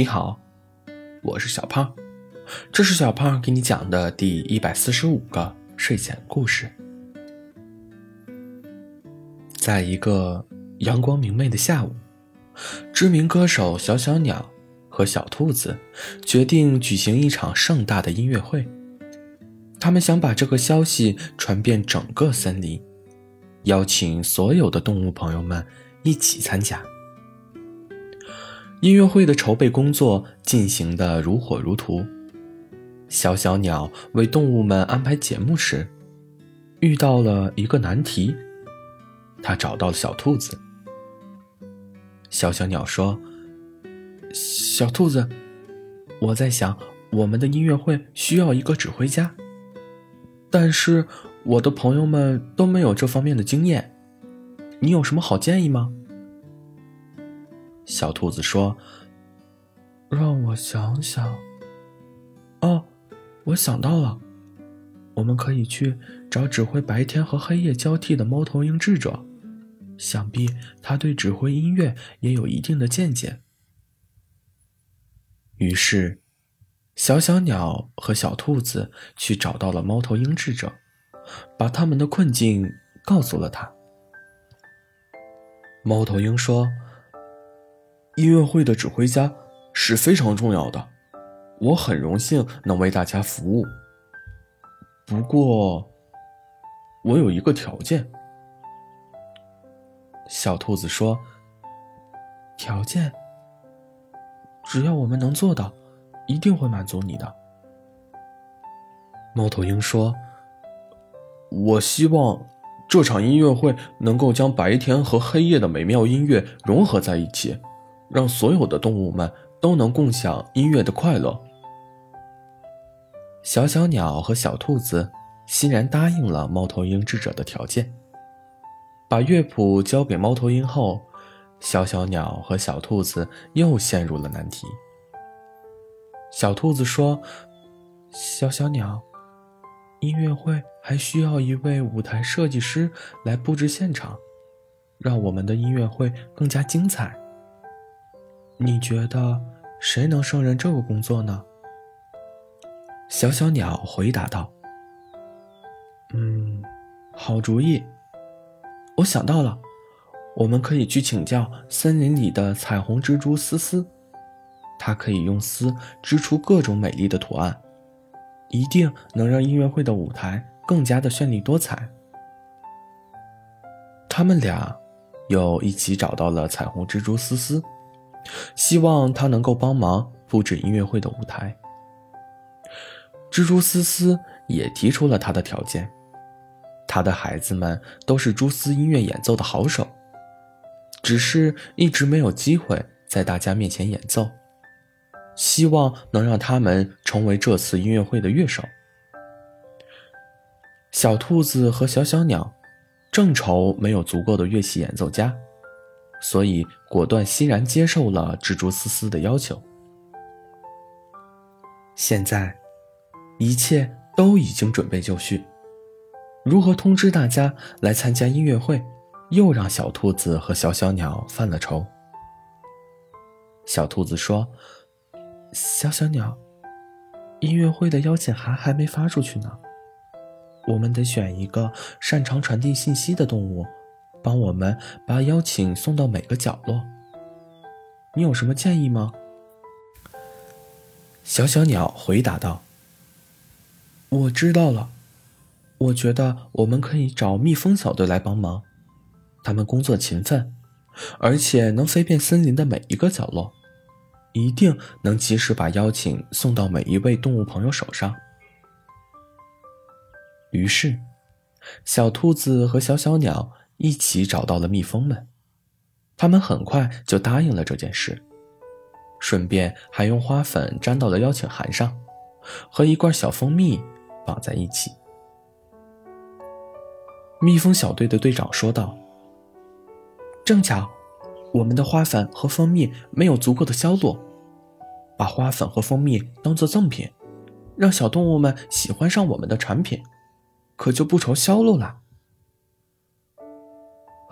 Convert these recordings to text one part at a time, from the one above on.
你好，我是小胖，这是小胖给你讲的第一百四十五个睡前故事。在一个阳光明媚的下午，知名歌手小小鸟和小兔子决定举行一场盛大的音乐会。他们想把这个消息传遍整个森林，邀请所有的动物朋友们一起参加。音乐会的筹备工作进行的如火如荼。小小鸟为动物们安排节目时，遇到了一个难题。他找到了小兔子。小小鸟说：“小兔子，我在想，我们的音乐会需要一个指挥家，但是我的朋友们都没有这方面的经验，你有什么好建议吗？”小兔子说：“让我想想。哦，我想到了，我们可以去找指挥白天和黑夜交替的猫头鹰智者，想必他对指挥音乐也有一定的见解。”于是，小小鸟和小兔子去找到了猫头鹰智者，把他们的困境告诉了他。猫头鹰说。音乐会的指挥家是非常重要的，我很荣幸能为大家服务。不过，我有一个条件。小兔子说：“条件，只要我们能做到，一定会满足你的。”猫头鹰说：“我希望这场音乐会能够将白天和黑夜的美妙音乐融合在一起。”让所有的动物们都能共享音乐的快乐。小小鸟和小兔子欣然答应了猫头鹰智者的条件。把乐谱交给猫头鹰后，小小鸟和小兔子又陷入了难题。小兔子说：“小小鸟，音乐会还需要一位舞台设计师来布置现场，让我们的音乐会更加精彩。”你觉得谁能胜任这个工作呢？小小鸟回答道：“嗯，好主意，我想到了，我们可以去请教森林里的彩虹蜘蛛丝丝，它可以用丝织出各种美丽的图案，一定能让音乐会的舞台更加的绚丽多彩。”他们俩又一起找到了彩虹蜘蛛丝丝。希望他能够帮忙布置音乐会的舞台。蜘蛛丝丝也提出了他的条件，他的孩子们都是蛛丝音乐演奏的好手，只是一直没有机会在大家面前演奏，希望能让他们成为这次音乐会的乐手。小兔子和小小鸟正愁没有足够的乐器演奏家。所以，果断欣然接受了蜘蛛丝丝的要求。现在，一切都已经准备就绪，如何通知大家来参加音乐会，又让小兔子和小小鸟犯了愁。小兔子说：“小小鸟，音乐会的邀请函还没发出去呢，我们得选一个擅长传递信息的动物。”帮我们把邀请送到每个角落。你有什么建议吗？小小鸟回答道：“我知道了，我觉得我们可以找蜜蜂小队来帮忙，他们工作勤奋，而且能飞遍森林的每一个角落，一定能及时把邀请送到每一位动物朋友手上。”于是，小兔子和小小鸟。一起找到了蜜蜂们，他们很快就答应了这件事，顺便还用花粉粘到了邀请函上，和一罐小蜂蜜绑在一起。蜜蜂小队的队长说道：“正巧，我们的花粉和蜂蜜没有足够的销路，把花粉和蜂蜜当做赠品，让小动物们喜欢上我们的产品，可就不愁销路了。”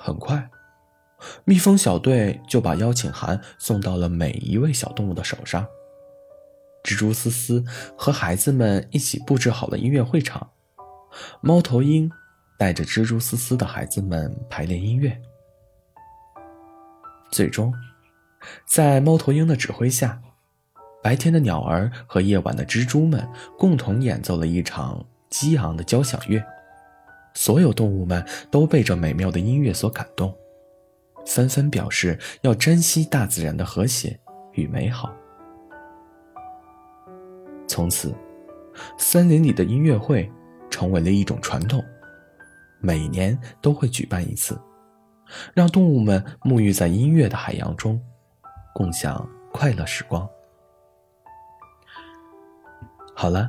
很快，蜜蜂小队就把邀请函送到了每一位小动物的手上。蜘蛛丝丝和孩子们一起布置好了音乐会场，猫头鹰带着蜘蛛丝丝的孩子们排练音乐。最终，在猫头鹰的指挥下，白天的鸟儿和夜晚的蜘蛛们共同演奏了一场激昂的交响乐。所有动物们都被这美妙的音乐所感动，纷纷表示要珍惜大自然的和谐与美好。从此，森林里的音乐会成为了一种传统，每年都会举办一次，让动物们沐浴在音乐的海洋中，共享快乐时光。好了。